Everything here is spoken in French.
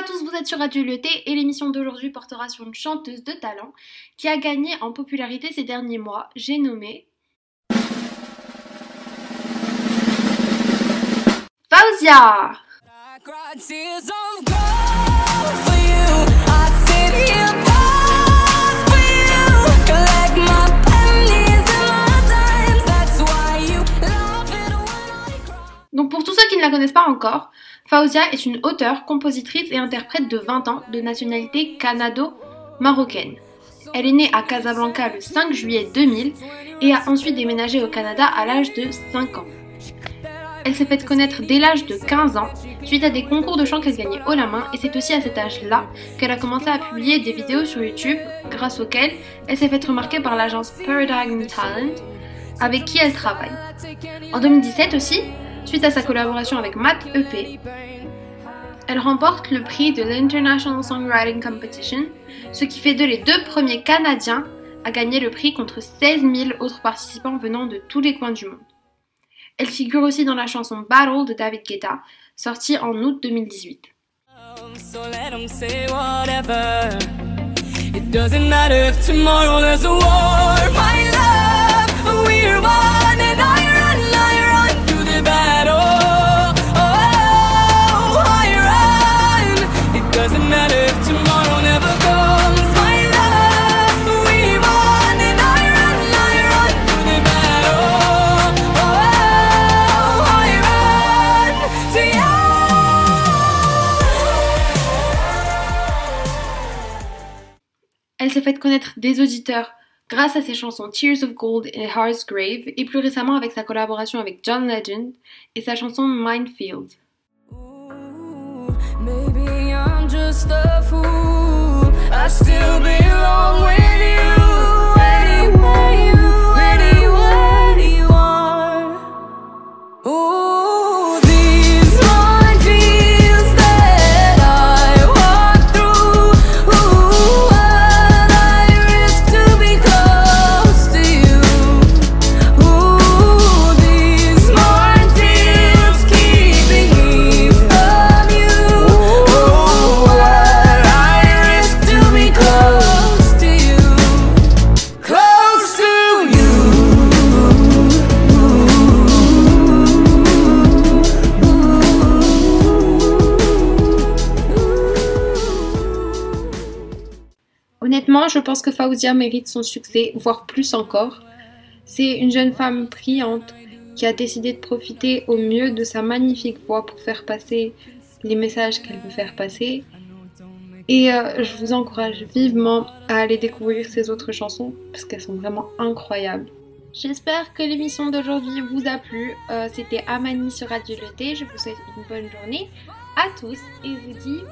à tous, vous êtes sur Radio Le et l'émission d'aujourd'hui portera sur une chanteuse de talent qui a gagné en popularité ces derniers mois. J'ai nommé Fauzia Pour tous ceux qui ne la connaissent pas encore, Fauzia est une auteure, compositrice et interprète de 20 ans de nationalité canado-marocaine. Elle est née à Casablanca le 5 juillet 2000 et a ensuite déménagé au Canada à l'âge de 5 ans. Elle s'est faite connaître dès l'âge de 15 ans suite à des concours de chant qu'elle gagnait haut la main et c'est aussi à cet âge-là qu'elle a commencé à publier des vidéos sur YouTube grâce auxquelles elle s'est faite remarquer par l'agence Paradigm Talent avec qui elle travaille. En 2017 aussi, suite à sa collaboration avec Matt EP, elle remporte le prix de l'International Songwriting Competition, ce qui fait d'eux les deux premiers Canadiens à gagner le prix contre 16 000 autres participants venant de tous les coins du monde. Elle figure aussi dans la chanson Battle de David Guetta, sortie en août 2018. Elle s'est faite connaître des auditeurs grâce à ses chansons Tears of Gold et Heart's Grave, et plus récemment avec sa collaboration avec John Legend et sa chanson Minefield. Honnêtement, je pense que Fauzia mérite son succès, voire plus encore. C'est une jeune femme brillante qui a décidé de profiter au mieux de sa magnifique voix pour faire passer les messages qu'elle veut faire passer. Et euh, je vous encourage vivement à aller découvrir ses autres chansons parce qu'elles sont vraiment incroyables. J'espère que l'émission d'aujourd'hui vous a plu. Euh, c'était Amani sur Radio Le Je vous souhaite une bonne journée à tous et vous dis